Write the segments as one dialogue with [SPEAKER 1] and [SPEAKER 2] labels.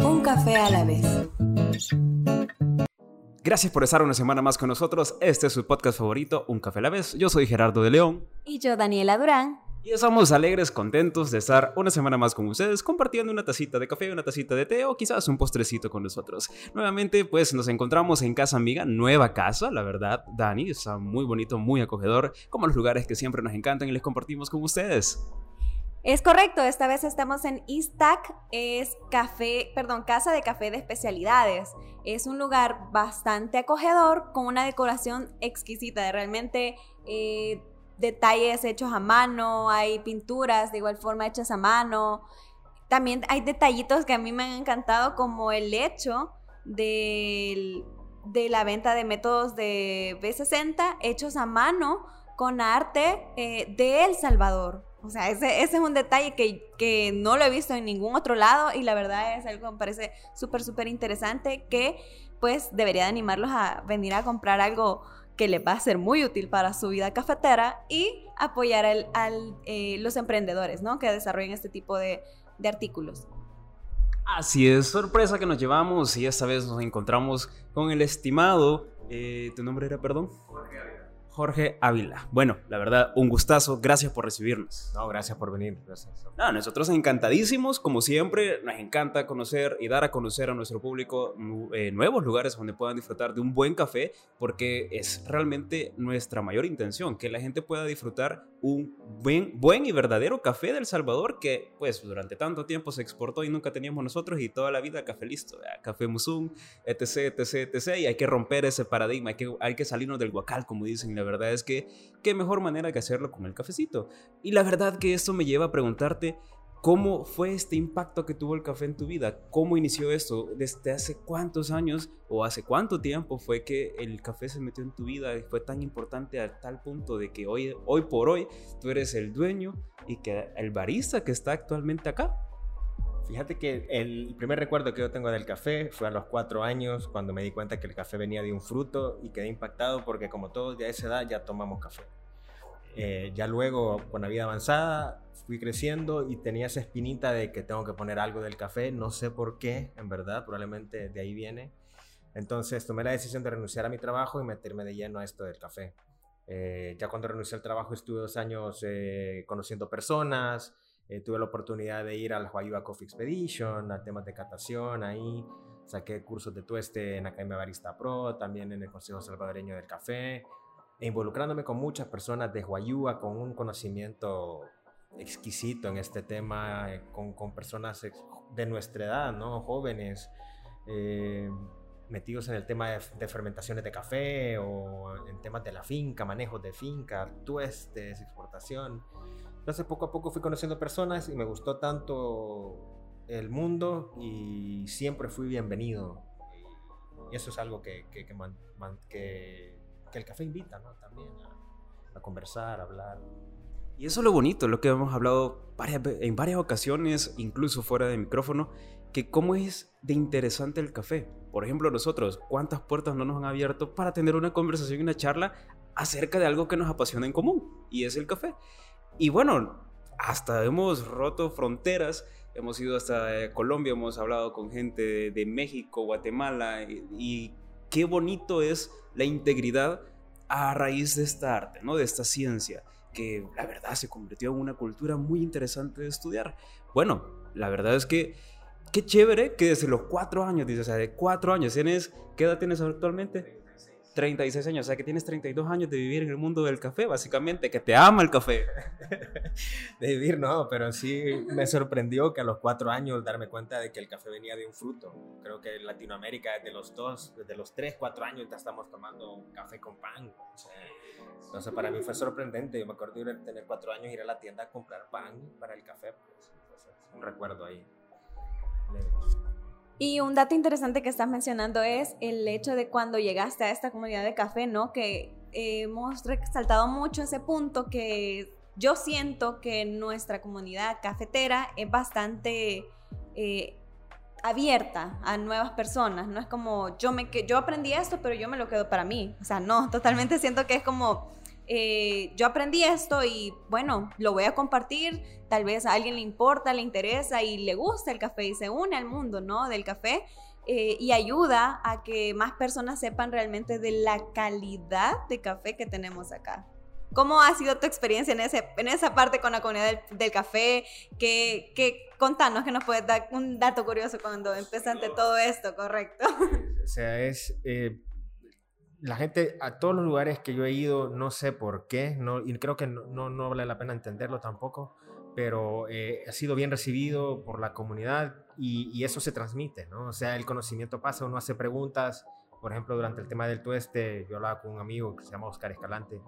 [SPEAKER 1] Un café a la vez.
[SPEAKER 2] Gracias por estar una semana más con nosotros. Este es su podcast favorito, Un Café a la vez. Yo soy Gerardo de León.
[SPEAKER 1] Y yo, Daniela Durán.
[SPEAKER 2] Y estamos alegres, contentos de estar una semana más con ustedes, compartiendo una tacita de café, una tacita de té o quizás un postrecito con nosotros. Nuevamente, pues nos encontramos en Casa Amiga, nueva casa, la verdad, Dani, está muy bonito, muy acogedor, como los lugares que siempre nos encantan y les compartimos con ustedes.
[SPEAKER 1] Es correcto, esta vez estamos en Istac, es café, perdón, casa de café de especialidades. Es un lugar bastante acogedor con una decoración exquisita, realmente eh, detalles hechos a mano, hay pinturas de igual forma hechas a mano. También hay detallitos que a mí me han encantado como el hecho de, de la venta de métodos de B60 hechos a mano con arte eh, de El Salvador. O sea, ese, ese es un detalle que, que, no lo he visto en ningún otro lado y la verdad es algo que me parece súper, súper interesante que pues debería de animarlos a venir a comprar algo que les va a ser muy útil para su vida cafetera y apoyar a al, eh, los emprendedores ¿no? que desarrollen este tipo de, de artículos.
[SPEAKER 2] Así es, sorpresa que nos llevamos y esta vez nos encontramos con el estimado, eh, ¿tu nombre era, perdón? Jorge Ávila. Bueno, la verdad, un gustazo. Gracias por recibirnos.
[SPEAKER 3] No, gracias por venir. Gracias.
[SPEAKER 2] No, nosotros encantadísimos. Como siempre, nos encanta conocer y dar a conocer a nuestro público eh, nuevos lugares donde puedan disfrutar de un buen café, porque es realmente nuestra mayor intención, que la gente pueda disfrutar un buen, buen y verdadero café del Salvador que, pues, durante tanto tiempo se exportó y nunca teníamos nosotros y toda la vida café listo, café musum, etc, etc, etc. Y hay que romper ese paradigma, hay que, hay que salirnos del guacal, como dicen la verdad es que qué mejor manera que hacerlo con el cafecito. Y la verdad que esto me lleva a preguntarte cómo fue este impacto que tuvo el café en tu vida, cómo inició esto, desde hace cuántos años o hace cuánto tiempo fue que el café se metió en tu vida y fue tan importante a tal punto de que hoy, hoy por hoy tú eres el dueño y que el barista que está actualmente acá
[SPEAKER 3] Fíjate que el primer recuerdo que yo tengo del café fue a los cuatro años, cuando me di cuenta que el café venía de un fruto y quedé impactado porque como todos de esa edad ya tomamos café. Eh, ya luego, con la vida avanzada, fui creciendo y tenía esa espinita de que tengo que poner algo del café, no sé por qué, en verdad, probablemente de ahí viene. Entonces tomé la decisión de renunciar a mi trabajo y meterme de lleno a esto del café. Eh, ya cuando renuncié al trabajo estuve dos años eh, conociendo personas, eh, tuve la oportunidad de ir al Huayua Coffee Expedition, a temas de catación ahí. Saqué cursos de tueste en Academia Barista Pro, también en el Consejo Salvadoreño del Café, e involucrándome con muchas personas de Huayua con un conocimiento exquisito en este tema, eh, con, con, personas de nuestra edad, ¿no? jóvenes, eh, metidos en el tema de, de, fermentaciones de café o en temas de la finca, manejos de finca, tuestes, exportación. Entonces poco a poco fui conociendo personas y me gustó tanto el mundo y siempre fui bienvenido. Y eso es algo que, que, que, que el café invita ¿no? también a, a, conversar, a hablar.
[SPEAKER 2] Y eso es lo bonito, lo que hemos hablado varias, en varias ocasiones, incluso fuera de micrófono, que cómo es de interesante el café. Por ejemplo, nosotros, cuántas puertas no nos han abierto para tener una conversación y una charla acerca de algo que nos apasiona en común, y es el café. Y bueno, hasta hemos roto fronteras, hemos ido hasta eh, Colombia, hemos hablado con gente de, México, Guatemala, y, qué bonito es la integridad a raíz de esta arte, ¿no? de esta ciencia, que la verdad se convirtió en una cultura muy interesante de estudiar. Bueno, la verdad es que qué chévere que desde los cuatro años, dices, o sea, de cuatro años, ¿tienes, ¿qué edad tienes actualmente? 36 años, o sea que tienes 32 años de vivir en el mundo del café, básicamente, que te ama el café.
[SPEAKER 3] de vivir, no, pero sí me sorprendió que a los cuatro años darme cuenta de que el café venía de un fruto. Creo que en Latinoamérica desde los dos, desde los tres, cuatro años ya estamos tomando café con pan. entonces para mí fue sorprendente. Yo me acuerdo de tener cuatro años, ir a la tienda a comprar pan para el café. Pues, entonces, un recuerdo ahí.
[SPEAKER 1] Y un dato interesante que estás mencionando es el hecho de cuando llegaste a esta comunidad de café, ¿no? Que hemos resaltado mucho ese punto que yo siento que nuestra comunidad cafetera es bastante eh, abierta a nuevas personas. No es como yo, me, yo aprendí esto, pero yo me lo quedo para mí. O sea, no, totalmente siento que es como eh, yo aprendí esto y bueno, lo voy a compartir, tal vez a alguien le importa, le interesa y le gusta el café y se une al mundo, ¿no? Del café. Eh, y ayuda a que más personas sepan realmente de la calidad de café que tenemos acá. ¿Cómo ha sido tu experiencia en, ese, en esa parte con la comunidad del, café? Que, que, contanos que nos puedes dar un dato curioso cuando empezaste todo esto, ¿correcto?
[SPEAKER 3] O sea, es... Eh, la gente, a todos los lugares que yo he ido, no sé por qué, no, y creo que no, no, vale la pena entenderlo tampoco, pero eh, ha sido bien recibido por la comunidad y, eso se transmite, ¿no? O sea, el conocimiento pasa, uno hace preguntas, por ejemplo, durante el tema del tueste, yo hablaba con un amigo que se llama Oscar Escalante,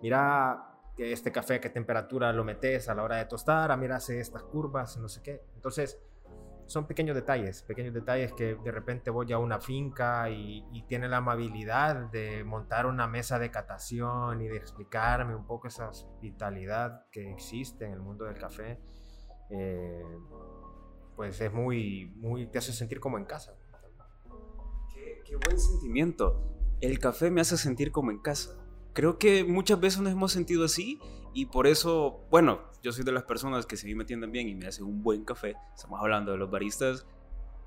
[SPEAKER 3] mira este café, qué temperatura lo metes a la hora de tostar, a ah, mira, hace estas curvas, no sé qué. Entonces, son pequeños detalles, pequeños detalles que de repente voy a una finca y, tiene la amabilidad de montar una mesa de catación y de explicarme un poco esa hospitalidad que existe en el mundo del café. Eh, pues es muy, muy, te hace sentir como en casa.
[SPEAKER 2] Qué, qué buen sentimiento. El café me hace sentir como en casa creo que muchas veces nos hemos sentido así y por eso, bueno, yo soy de las personas que si a mí me atienden bien y me hacen un buen café, estamos hablando de los baristas,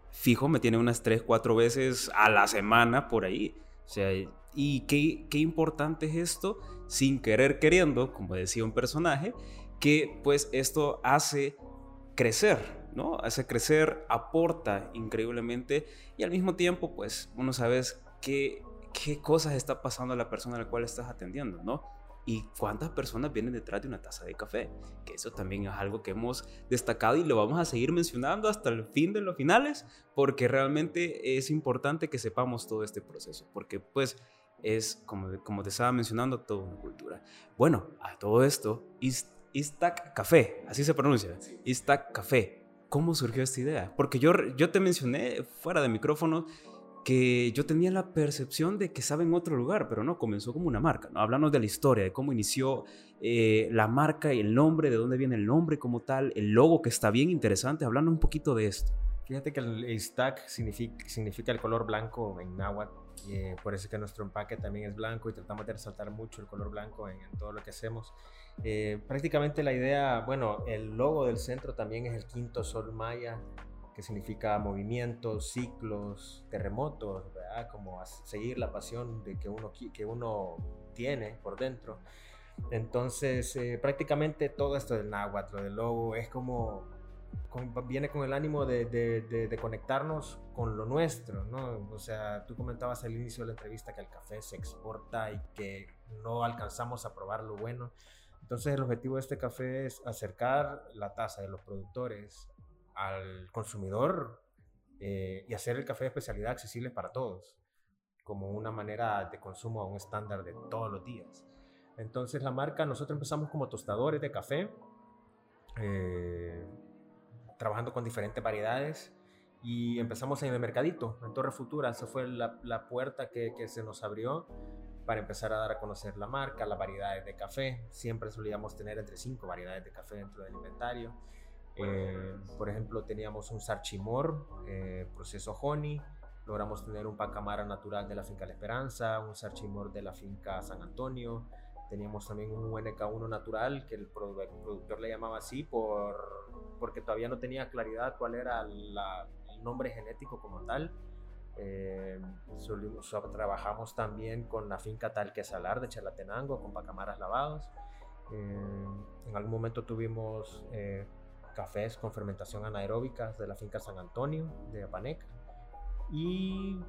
[SPEAKER 2] fijo, me tienen unas 3, 4 veces a la semana por ahí. O sea, y qué, qué importante es esto, sin querer queriendo, como decía un personaje, que pues esto hace crecer, ¿no? Hace crecer, aporta increíblemente y al mismo tiempo pues uno sabe que qué cosas está pasando a la persona a la cual estás atendiendo, ¿no? Y cuántas personas vienen detrás de una taza de café, que eso también es algo que hemos destacado y lo vamos a seguir mencionando hasta el fin de los finales, porque realmente es importante que sepamos todo este proceso, porque pues es, como, como te estaba mencionando, toda una cultura. Bueno, a todo esto, Istak Café, así se pronuncia, Istak Café. ¿Cómo surgió esta idea? Porque yo, yo te mencioné fuera de micrófono que yo tenía la percepción de que estaba en otro lugar, pero no, comenzó como una marca. ¿no? Hablamos de la historia, de cómo inició eh, la marca y el nombre, de dónde viene el nombre como tal, el logo que está bien interesante, hablando un poquito de esto.
[SPEAKER 3] Fíjate que el stack significa, significa el color blanco en náhuatl, y por eso que nuestro empaque también es blanco y tratamos de resaltar mucho el color blanco en, todo lo que hacemos. Eh, prácticamente la idea, bueno, el logo del centro también es el quinto sol maya, que significa movimientos, ciclos, terremotos, ¿verdad? como seguir la pasión de que uno, que uno tiene por dentro. Entonces, eh, prácticamente todo esto del náhuatl, lo del logo, es como, viene con el ánimo de, de, de, conectarnos con lo nuestro, ¿no? O sea, tú comentabas al inicio de la entrevista que el café se exporta y que no alcanzamos a probar lo bueno. Entonces, el objetivo de este café es acercar la taza de los productores al consumidor eh, y hacer el café de especialidad accesible para todos, como una manera de consumo a un estándar de todos los días. Entonces la marca, nosotros empezamos como tostadores de café, eh, trabajando con diferentes variedades y empezamos en el mercadito, en Torre Futura, esa fue la, la puerta que, que, se nos abrió para empezar a dar a conocer la marca, las variedades de café, siempre solíamos tener entre cinco variedades de café dentro del inventario eh, por ejemplo, teníamos un sarchimor, eh, proceso honey, logramos tener un pacamara natural de la finca La Esperanza, un sarchimor de la finca San Antonio, teníamos también un UNK1 natural que el, productor le llamaba así por, porque todavía no tenía claridad cuál era el nombre genético como tal. Eh, trabajamos también con la finca Tal que Salar de Chalatenango con pacamaras lavados. en algún momento tuvimos cafés con fermentación anaeróbica de la finca San Antonio de Apaneca y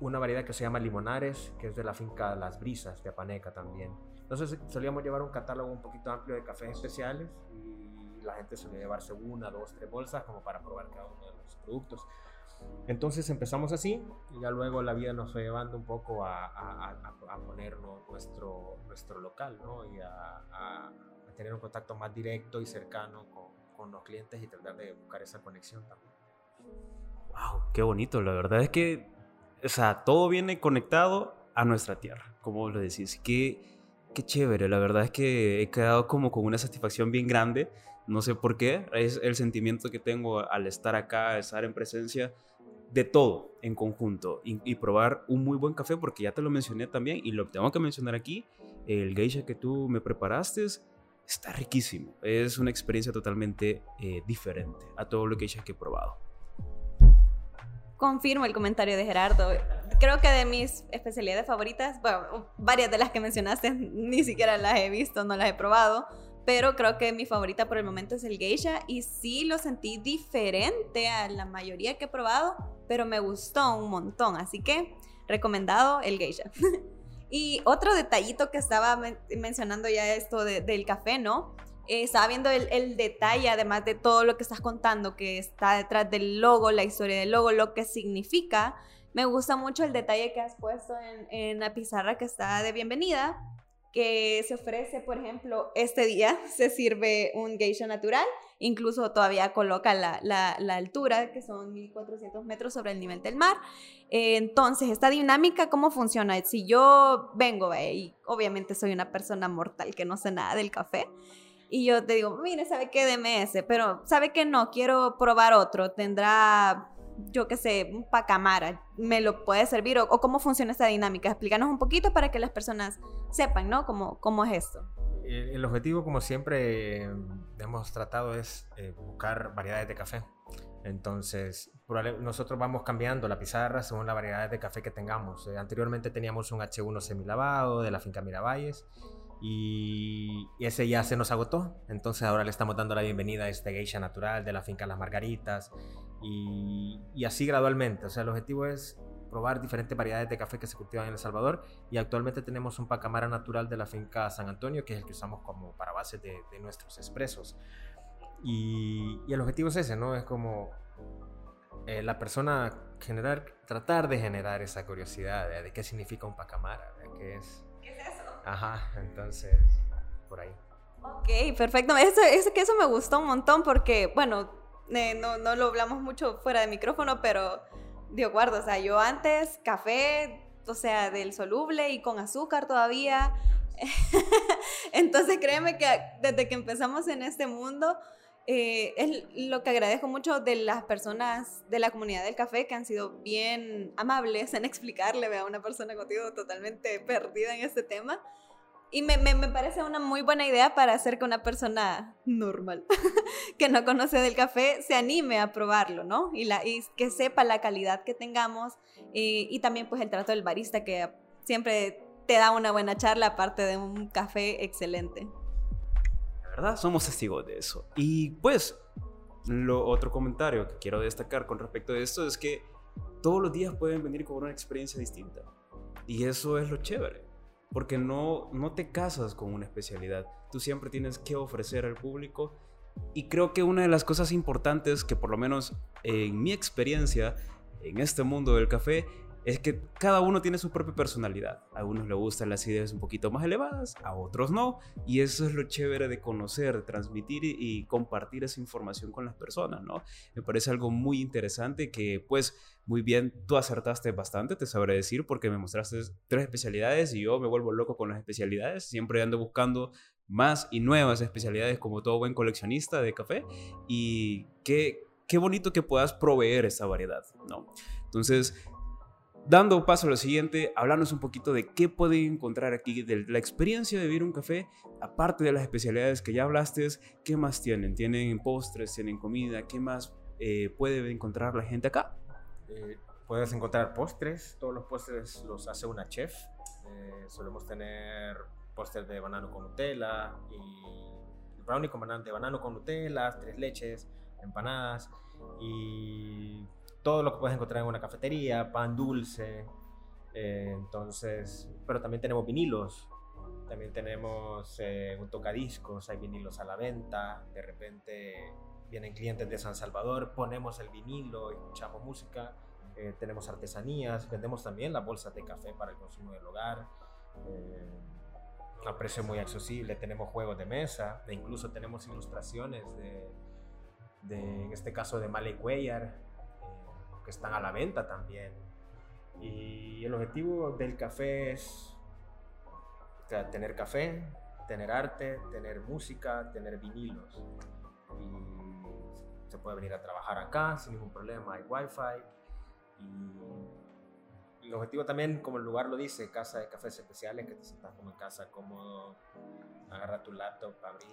[SPEAKER 3] una variedad que se llama Limonares, que es de la finca Las Brisas de Apaneca también. Entonces solíamos llevar un catálogo un poquito amplio de cafés especiales y la gente solía llevarse una, dos, tres bolsas como para probar cada uno de los productos. Entonces empezamos así y ya luego la vida nos fue llevando un poco a, a, a, ponernos nuestro, nuestro local ¿no? y a, tener un contacto más directo y cercano con, con los clientes y tratar de buscar esa conexión también.
[SPEAKER 2] Wow, qué bonito. La verdad es que, o sea, todo viene conectado a nuestra tierra, como lo decís. Qué, qué chévere. La verdad es que he quedado como con una satisfacción bien grande. No sé por qué. Es el sentimiento que tengo al estar acá, estar en presencia de todo en conjunto y, y probar un muy buen café, porque ya te lo mencioné también y lo tengo que mencionar aquí el geisha que tú me preparaste está riquísimo. Es una experiencia totalmente eh, diferente a todo lo geisha que he probado.
[SPEAKER 1] Confirmo el comentario de Gerardo. Creo que de mis especialidades favoritas, bueno, varias de las que mencionaste ni siquiera las he visto, no las he probado, pero creo que mi favorita por el momento es el geisha y sí lo sentí diferente a la mayoría que he probado, pero me gustó un montón, así que recomendado el geisha. y otro detallito que estaba mencionando ya esto del café, ¿no? Eh, estaba viendo el, detalle, además de todo lo que estás contando, que está detrás del logo, la historia del logo, lo que significa. Me gusta mucho el detalle que has puesto en, la pizarra que está de bienvenida, que se ofrece, por ejemplo, este día se sirve un geisha natural, incluso todavía coloca la, altura, que son 1400 metros sobre el nivel del mar. Eh, entonces, esta dinámica, ¿cómo funciona? Si yo vengo, y obviamente soy una persona mortal que no sé nada del café, y yo te digo, mire, ¿sabe qué? DMS, pero ¿sabe qué? No, quiero probar otro. Tendrá, yo qué sé, un pacamara. ¿Me lo puede servir? O, cómo funciona esta dinámica? Explícanos un poquito para que las personas sepan, ¿no? Cómo, cómo es esto.
[SPEAKER 3] El, objetivo, como siempre hemos tratado, es eh, buscar variedades de café. Entonces, nosotros vamos cambiando la pizarra según la variedad de café que tengamos. Eh, anteriormente teníamos un H1 semilavado de la finca Miravalles y, ese ya se nos agotó. Entonces ahora le estamos dando la bienvenida a este geisha natural de la finca Las Margaritas y, así gradualmente. O sea, el objetivo es probar diferentes variedades de café que se cultivan en El Salvador y actualmente tenemos un pacamara natural de la finca San Antonio que es el que usamos como para base de, nuestros expresos. Y, el objetivo es ese, ¿no? Es como eh, la persona generar, tratar de generar esa curiosidad de, qué significa un pacamara, de qué es Ajá, entonces, por ahí.
[SPEAKER 1] Ok, perfecto. Eso, eso, que eso me gustó un montón porque, bueno, eh, no, no lo hablamos mucho fuera de micrófono, pero, Dios guardo, o sea, yo antes café, o sea, del soluble y con azúcar todavía. Entonces, créeme que desde que empezamos en este mundo, eh, es lo que agradezco mucho de las personas de la comunidad del café que han sido bien amables en explicarle a una persona contigo totalmente perdida en este tema. Y me, me, me, parece una muy buena idea para hacer que una persona normal, que no conoce del café, se anime a probarlo, ¿no? Y, la, y que sepa la calidad que tengamos y, y también pues el trato del barista que siempre te da una buena charla aparte de un café excelente.
[SPEAKER 2] ¿verdad? Somos testigos de eso. Y pues, lo otro comentario que quiero destacar con respecto a esto es que todos los días pueden venir con una experiencia distinta. Y eso es lo chévere. Porque no, no te casas con una especialidad. Tú siempre tienes que ofrecer al público. Y creo que una de las cosas importantes que por lo menos en mi experiencia en este mundo del café es que cada uno tiene su propia personalidad. A unos les gustan las ideas un poquito más elevadas, a otros no. Y eso es lo chévere de conocer, de transmitir y, compartir esa información con las personas, ¿no? Me parece algo muy interesante que, pues, muy bien, tú acertaste bastante, te sabré decir, porque me mostraste tres especialidades y yo me vuelvo loco con las especialidades. Siempre ando buscando más y nuevas especialidades como todo buen coleccionista de café. Y qué, qué bonito que puedas proveer esa variedad, ¿no? Entonces, dando paso a lo siguiente, hablarnos un poquito de qué pueden encontrar aquí, de la experiencia de vivir un café, aparte de las especialidades que ya hablaste, ¿qué más tienen? ¿Tienen postres, tienen comida? ¿Qué más eh, puede encontrar la gente acá?
[SPEAKER 3] Eh, puedes encontrar postres, todos los postres los hace una chef. Eh, solemos tener postres de banano con Nutella y brownie con banano, de banano con Nutella, tres leches, empanadas y todo lo que puedes encontrar en una cafetería, pan dulce, eh, entonces, pero también tenemos vinilos, también tenemos eh, un tocadiscos, hay vinilos a la venta, de repente vienen clientes de San Salvador, ponemos el vinilo, escuchamos música, eh, tenemos artesanías, vendemos también las bolsas de café para el consumo del hogar, a precio muy accesible, tenemos juegos de mesa, e incluso tenemos ilustraciones de, de en este caso de Malek Cuellar, están a la venta también. Y el objetivo del café es tener café, tener arte, tener música, tener vinilos. Y se puede venir a trabajar acá sin ningún problema, hay wifi. Y, el objetivo también, como el lugar lo dice, casa de cafés especiales, que te sientas como en casa, cómodo, agarra tu laptop, abrí.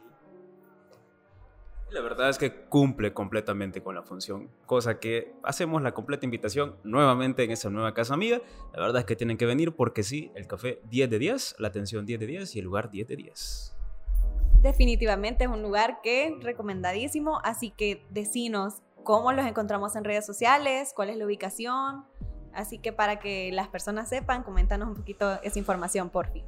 [SPEAKER 2] La verdad es que cumple completamente con la función, cosa que hacemos la completa invitación nuevamente en esa nueva casa amiga. La verdad es que tienen que venir porque sí, el café 10 de 10, la atención 10 de 10 y el lugar 10 de 10.
[SPEAKER 1] Definitivamente es un lugar que recomendadísimo, así que decinos cómo los encontramos en redes sociales, cuál es la ubicación, así que para que las personas sepan, coméntanos un poquito esa información, por fin.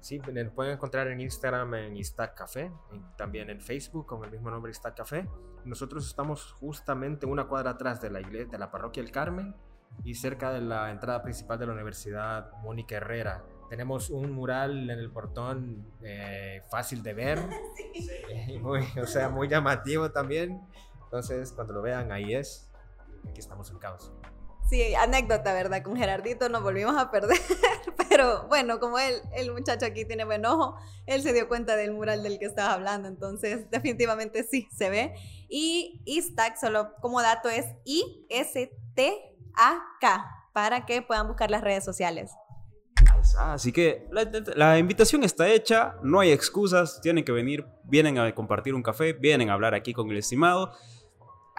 [SPEAKER 3] Sí, nos pueden encontrar en Instagram en Instac Café, también en Facebook con el mismo nombre Instac Café. Nosotros estamos justamente una cuadra atrás de la iglesia, de la parroquia El Carmen y cerca de la entrada principal de la Universidad Mónica Herrera. Tenemos un mural en el portón eh, fácil de ver, muy, o sea, muy llamativo también. Entonces, cuando lo vean, ahí es. Aquí estamos en caos.
[SPEAKER 1] Sí, anécdota, ¿verdad? Con Gerardito nos volvimos a perder, pero bueno, como el muchacho aquí tiene buen ojo, él se dio cuenta del mural del que estaba hablando, entonces definitivamente sí, se ve. Y Istac, solo como dato, es I-S-T-A-K, para que puedan buscar las redes sociales.
[SPEAKER 2] Así que la, la, invitación está hecha, no hay excusas, tienen que venir, vienen a compartir un café, vienen a hablar aquí con el estimado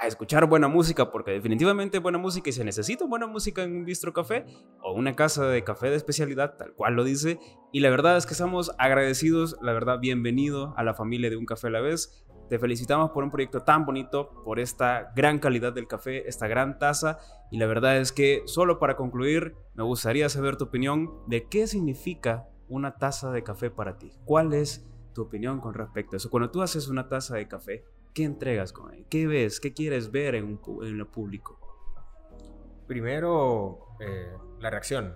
[SPEAKER 2] a escuchar buena música, porque definitivamente buena música y se necesita buena música en un bistro café o una casa de café de especialidad, tal cual lo dice. Y la verdad es que estamos agradecidos, la verdad, bienvenido a la familia de Un Café a la vez. Te felicitamos por un proyecto tan bonito, por esta gran calidad del café, esta gran taza. Y la verdad es que, solo para concluir, me gustaría saber tu opinión de qué significa una taza de café para ti. ¿Cuál es tu opinión con respecto a eso? Cuando tú haces una taza de café, ¿Qué entregas? ¿Qué ves? ¿Qué quieres ver en, un, en lo público?
[SPEAKER 3] Primero, eh, la reacción.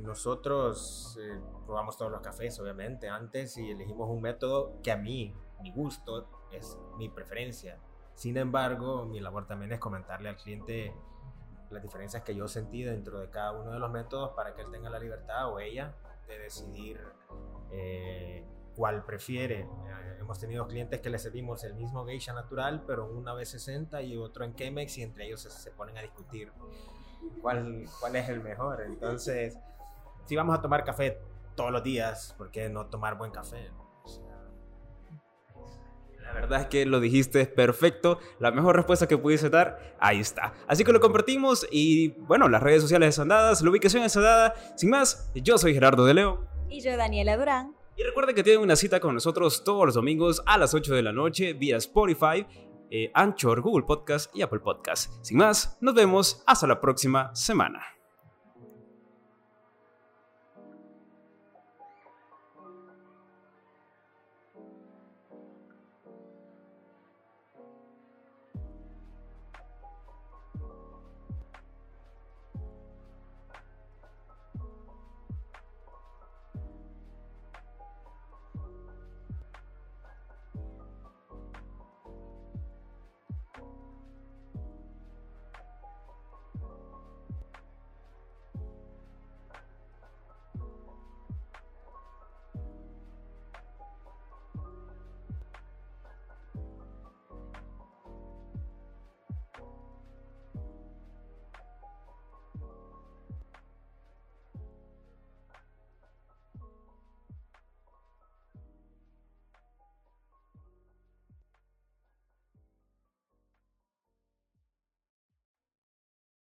[SPEAKER 3] Nosotros eh, probamos todos los cafés, obviamente, antes y elegimos un método que a mí, mi gusto, es mi preferencia. Sin embargo, mi labor también es comentarle al cliente las diferencias que yo sentí dentro de cada uno de los métodos para que él tenga la libertad o ella de decidir eh, cuál prefiere. Eh, hemos tenido clientes que les servimos el mismo geisha natural, pero una vez 60 y otro en Chemex y entre ellos se, ponen a discutir cuál, cuál es el mejor. Entonces, si vamos a tomar café todos los días, ¿por qué no tomar buen café?
[SPEAKER 2] La verdad es que lo dijiste perfecto. La mejor respuesta que pudiese dar, ahí está. Así que lo compartimos y bueno, las redes sociales están dadas, la ubicación está dada. Sin más, yo soy Gerardo de Leo.
[SPEAKER 1] Y yo, Daniela Durán.
[SPEAKER 2] Y recuerden que tienen una cita con nosotros todos los domingos a las 8 de la noche vía Spotify, eh, Anchor, Google Podcast y Apple Podcast. Sin más, nos vemos hasta la próxima semana.